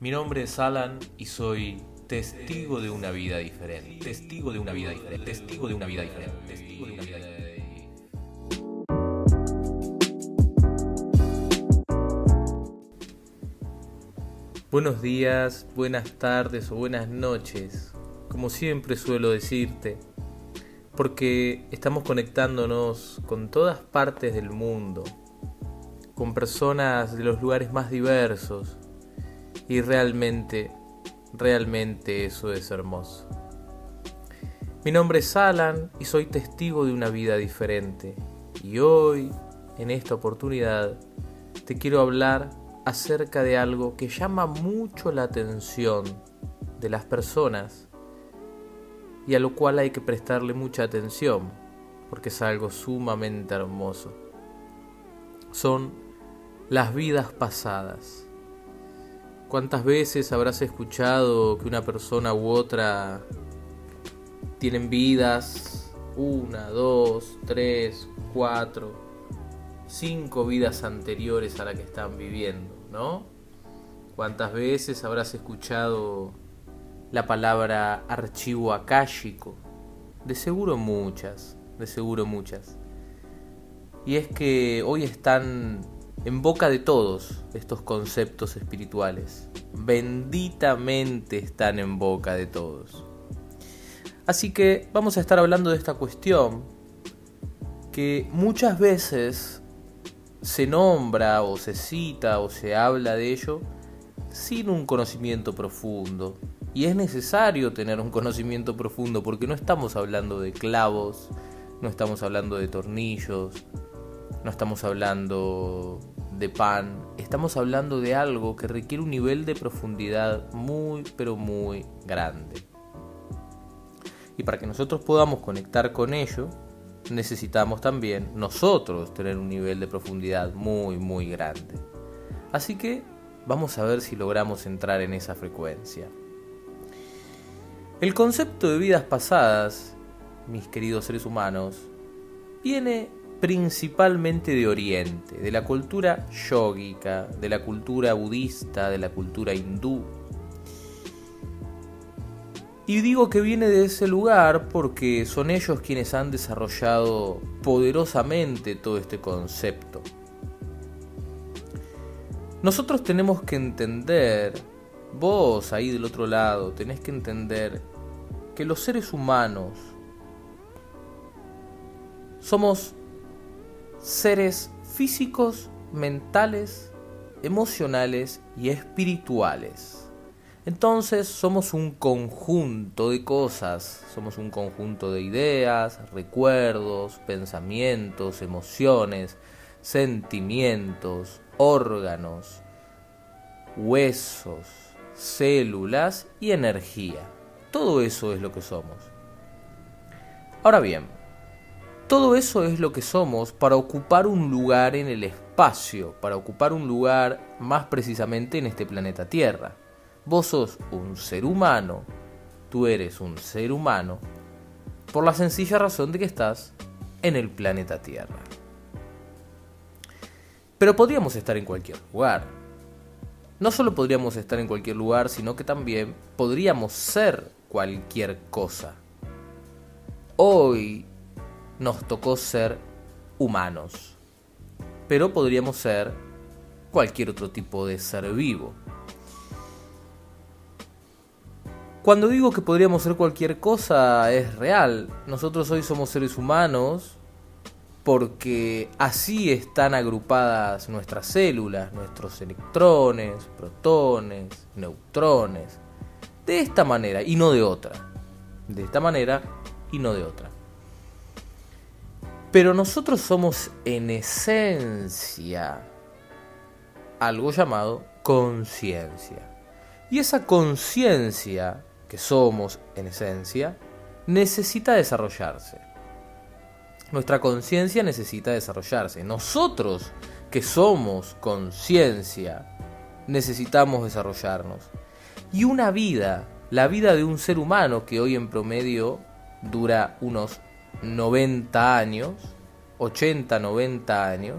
Mi nombre es Alan y soy testigo de una vida diferente. Testigo de una vida diferente. Testigo de una vida diferente. Buenos días, buenas tardes o buenas noches, como siempre suelo decirte, porque estamos conectándonos con todas partes del mundo, con personas de los lugares más diversos, y realmente, realmente eso es hermoso. Mi nombre es Alan y soy testigo de una vida diferente, y hoy, en esta oportunidad, te quiero hablar acerca de algo que llama mucho la atención de las personas y a lo cual hay que prestarle mucha atención porque es algo sumamente hermoso. Son las vidas pasadas. ¿Cuántas veces habrás escuchado que una persona u otra tienen vidas, una, dos, tres, cuatro, cinco vidas anteriores a la que están viviendo? ¿no? ¿Cuántas veces habrás escuchado la palabra archivo akáshico? De seguro muchas, de seguro muchas. Y es que hoy están en boca de todos estos conceptos espirituales. Benditamente están en boca de todos. Así que vamos a estar hablando de esta cuestión que muchas veces se nombra o se cita o se habla de ello sin un conocimiento profundo. Y es necesario tener un conocimiento profundo porque no estamos hablando de clavos, no estamos hablando de tornillos, no estamos hablando de pan, estamos hablando de algo que requiere un nivel de profundidad muy pero muy grande. Y para que nosotros podamos conectar con ello, necesitamos también nosotros tener un nivel de profundidad muy, muy grande. Así que vamos a ver si logramos entrar en esa frecuencia. El concepto de vidas pasadas, mis queridos seres humanos, viene principalmente de Oriente, de la cultura yógica, de la cultura budista, de la cultura hindú, y digo que viene de ese lugar porque son ellos quienes han desarrollado poderosamente todo este concepto. Nosotros tenemos que entender, vos ahí del otro lado, tenés que entender que los seres humanos somos seres físicos, mentales, emocionales y espirituales. Entonces somos un conjunto de cosas, somos un conjunto de ideas, recuerdos, pensamientos, emociones, sentimientos, órganos, huesos, células y energía. Todo eso es lo que somos. Ahora bien, todo eso es lo que somos para ocupar un lugar en el espacio, para ocupar un lugar más precisamente en este planeta Tierra. Vos sos un ser humano, tú eres un ser humano, por la sencilla razón de que estás en el planeta Tierra. Pero podríamos estar en cualquier lugar. No solo podríamos estar en cualquier lugar, sino que también podríamos ser cualquier cosa. Hoy nos tocó ser humanos, pero podríamos ser cualquier otro tipo de ser vivo. Cuando digo que podríamos ser cualquier cosa es real. Nosotros hoy somos seres humanos porque así están agrupadas nuestras células, nuestros electrones, protones, neutrones. De esta manera y no de otra. De esta manera y no de otra. Pero nosotros somos en esencia algo llamado conciencia. Y esa conciencia que somos en esencia, necesita desarrollarse. Nuestra conciencia necesita desarrollarse. Nosotros que somos conciencia, necesitamos desarrollarnos. Y una vida, la vida de un ser humano que hoy en promedio dura unos 90 años, 80, 90 años,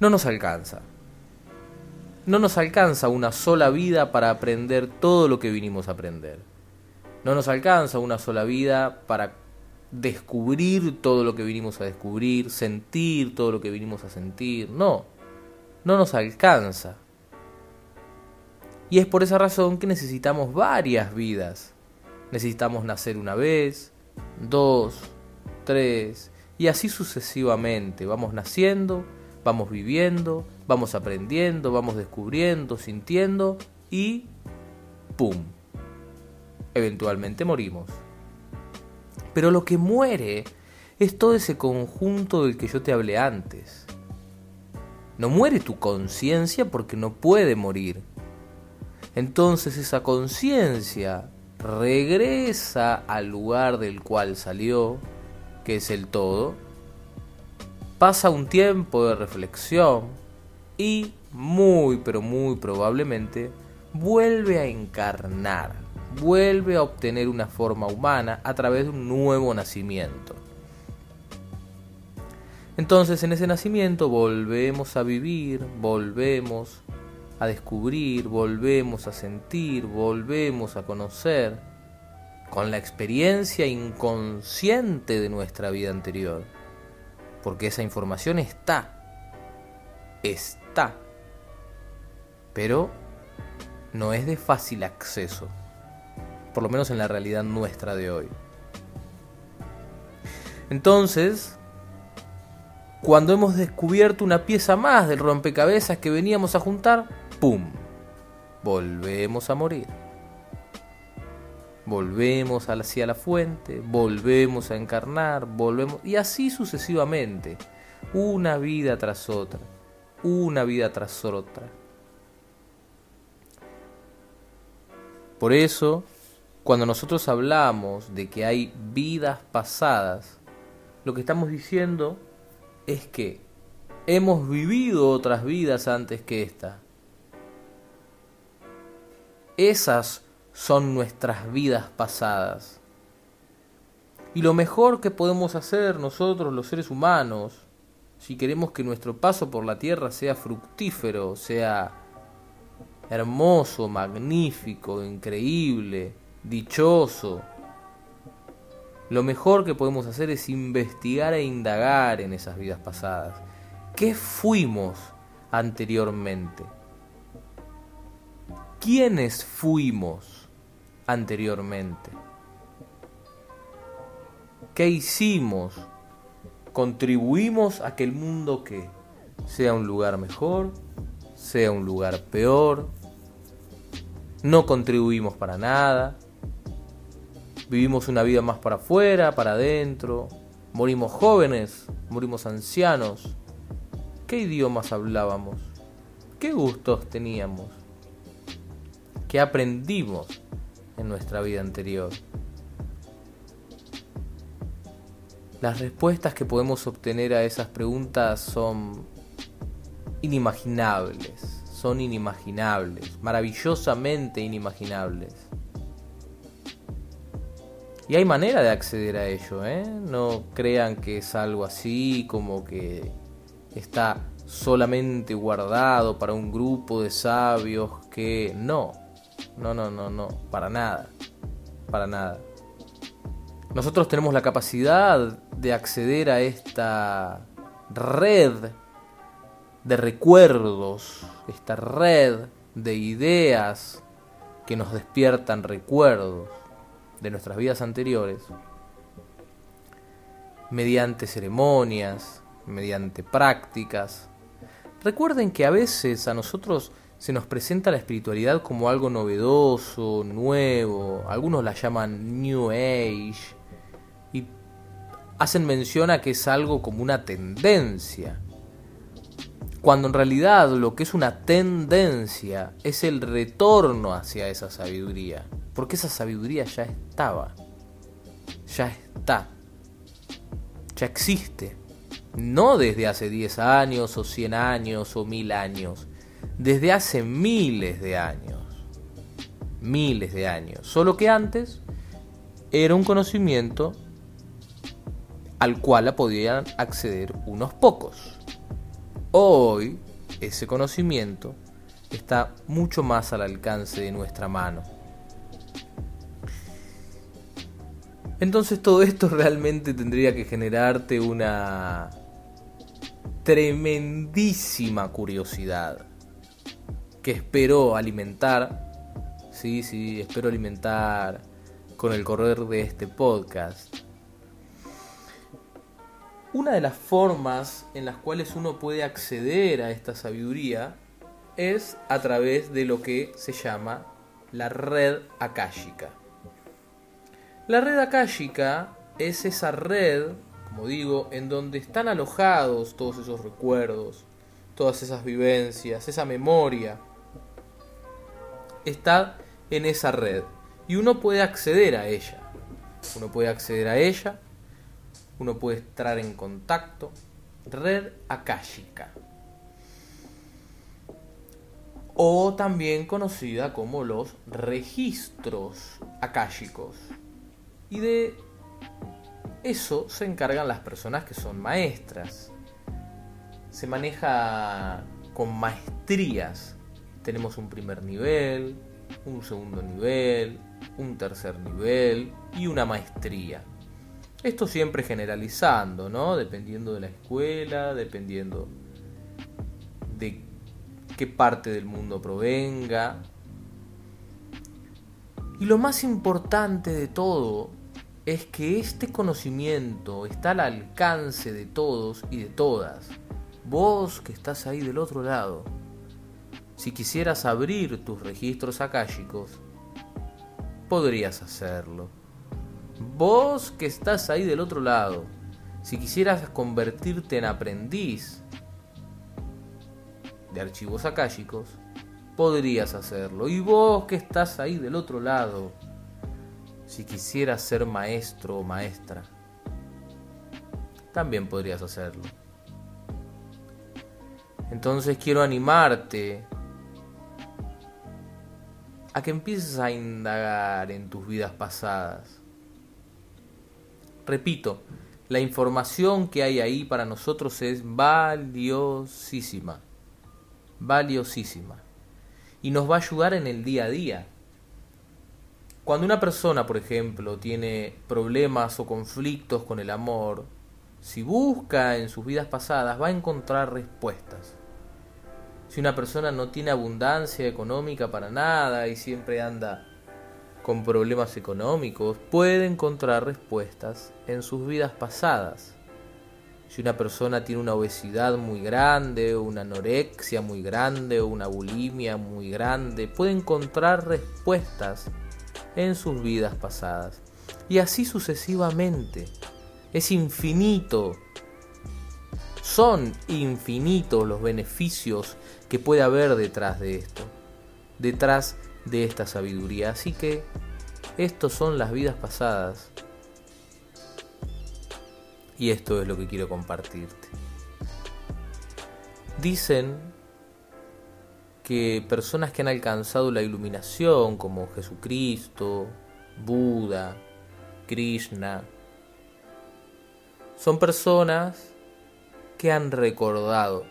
no nos alcanza. No nos alcanza una sola vida para aprender todo lo que vinimos a aprender. No nos alcanza una sola vida para descubrir todo lo que vinimos a descubrir, sentir todo lo que vinimos a sentir. No, no nos alcanza. Y es por esa razón que necesitamos varias vidas. Necesitamos nacer una vez, dos, tres, y así sucesivamente. Vamos naciendo, vamos viviendo, vamos aprendiendo, vamos descubriendo, sintiendo y ¡pum! Eventualmente morimos. Pero lo que muere es todo ese conjunto del que yo te hablé antes. No muere tu conciencia porque no puede morir. Entonces esa conciencia regresa al lugar del cual salió, que es el todo, pasa un tiempo de reflexión y muy pero muy probablemente vuelve a encarnar vuelve a obtener una forma humana a través de un nuevo nacimiento. Entonces en ese nacimiento volvemos a vivir, volvemos a descubrir, volvemos a sentir, volvemos a conocer con la experiencia inconsciente de nuestra vida anterior. Porque esa información está, está, pero no es de fácil acceso por lo menos en la realidad nuestra de hoy. Entonces, cuando hemos descubierto una pieza más del rompecabezas que veníamos a juntar, ¡pum! Volvemos a morir. Volvemos hacia la fuente, volvemos a encarnar, volvemos... Y así sucesivamente, una vida tras otra, una vida tras otra. Por eso, cuando nosotros hablamos de que hay vidas pasadas, lo que estamos diciendo es que hemos vivido otras vidas antes que esta. Esas son nuestras vidas pasadas. Y lo mejor que podemos hacer nosotros los seres humanos, si queremos que nuestro paso por la tierra sea fructífero, sea hermoso, magnífico, increíble, dichoso. Lo mejor que podemos hacer es investigar e indagar en esas vidas pasadas. ¿Qué fuimos anteriormente? ¿Quiénes fuimos anteriormente? ¿Qué hicimos? ¿Contribuimos a que el mundo que sea un lugar mejor, sea un lugar peor? ¿No contribuimos para nada? Vivimos una vida más para afuera, para adentro. Morimos jóvenes, morimos ancianos. ¿Qué idiomas hablábamos? ¿Qué gustos teníamos? ¿Qué aprendimos en nuestra vida anterior? Las respuestas que podemos obtener a esas preguntas son inimaginables, son inimaginables, maravillosamente inimaginables. Y hay manera de acceder a ello, ¿eh? No crean que es algo así como que está solamente guardado para un grupo de sabios que no, no, no, no, no, para nada, para nada. Nosotros tenemos la capacidad de acceder a esta red de recuerdos, esta red de ideas que nos despiertan recuerdos de nuestras vidas anteriores, mediante ceremonias, mediante prácticas. Recuerden que a veces a nosotros se nos presenta la espiritualidad como algo novedoso, nuevo, algunos la llaman New Age, y hacen mención a que es algo como una tendencia. Cuando en realidad lo que es una tendencia es el retorno hacia esa sabiduría, porque esa sabiduría ya estaba, ya está, ya existe, no desde hace 10 años o 100 años o 1000 años, desde hace miles de años, miles de años, solo que antes era un conocimiento al cual podían acceder unos pocos. Hoy ese conocimiento está mucho más al alcance de nuestra mano. Entonces todo esto realmente tendría que generarte una tremendísima curiosidad que espero alimentar. Sí, sí, espero alimentar con el correr de este podcast. Una de las formas en las cuales uno puede acceder a esta sabiduría es a través de lo que se llama la red akáshica. La red akáshica es esa red, como digo, en donde están alojados todos esos recuerdos, todas esas vivencias, esa memoria. Está en esa red y uno puede acceder a ella. Uno puede acceder a ella, uno puede estar en contacto. Red akáshica. O también conocida como los registros akáshicos. Y de eso se encargan las personas que son maestras. Se maneja con maestrías. Tenemos un primer nivel, un segundo nivel, un tercer nivel y una maestría. Esto siempre generalizando, ¿no? Dependiendo de la escuela, dependiendo de qué parte del mundo provenga. Y lo más importante de todo es que este conocimiento está al alcance de todos y de todas. Vos que estás ahí del otro lado, si quisieras abrir tus registros akáshicos, podrías hacerlo. Vos que estás ahí del otro lado, si quisieras convertirte en aprendiz de archivos akáshicos, podrías hacerlo. Y vos que estás ahí del otro lado, si quisieras ser maestro o maestra, también podrías hacerlo. Entonces quiero animarte a que empieces a indagar en tus vidas pasadas. Repito, la información que hay ahí para nosotros es valiosísima, valiosísima, y nos va a ayudar en el día a día. Cuando una persona, por ejemplo, tiene problemas o conflictos con el amor, si busca en sus vidas pasadas va a encontrar respuestas. Si una persona no tiene abundancia económica para nada y siempre anda con problemas económicos, puede encontrar respuestas en sus vidas pasadas. Si una persona tiene una obesidad muy grande, una anorexia muy grande una bulimia muy grande, puede encontrar respuestas en sus vidas pasadas. Y así sucesivamente. Es infinito. Son infinitos los beneficios que puede haber detrás de esto, detrás de esta sabiduría. Así que estos son las vidas pasadas y esto es lo que quiero compartirte. Dicen que personas que han alcanzado la iluminación como Jesucristo, Buda, Krishna, son personas han recordado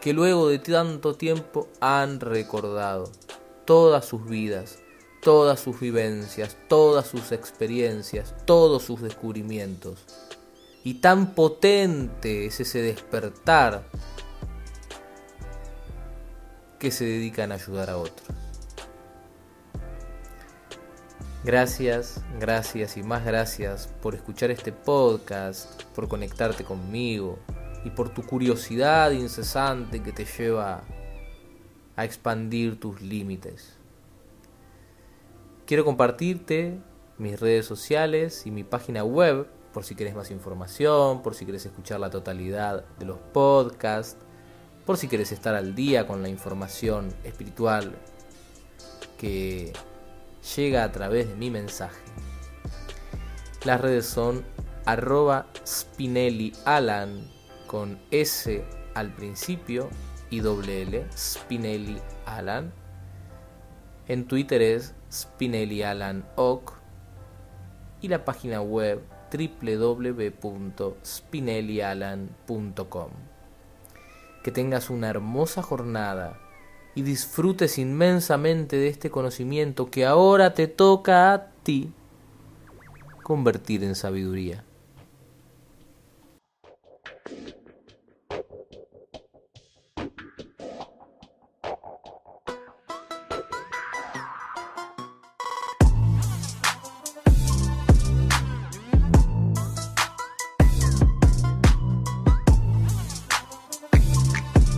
que luego de tanto tiempo han recordado todas sus vidas, todas sus vivencias, todas sus experiencias, todos sus descubrimientos. Y tan potente es ese despertar que se dedican a ayudar a otros. Gracias, gracias y más gracias por escuchar este podcast, por conectarte conmigo, y por tu curiosidad incesante que te lleva a expandir tus límites. Quiero compartirte mis redes sociales y mi página web por si quieres más información, por si quieres escuchar la totalidad de los podcasts, por si quieres estar al día con la información espiritual que llega a través de mi mensaje. Las redes son arroba Spinelli Alan con S al principio y doble L, Spinelli Alan. En Twitter es Spinelli Alan Ock y la página web www.spinellialan.com. Que tengas una hermosa jornada y disfrutes inmensamente de este conocimiento que ahora te toca a ti convertir en sabiduría.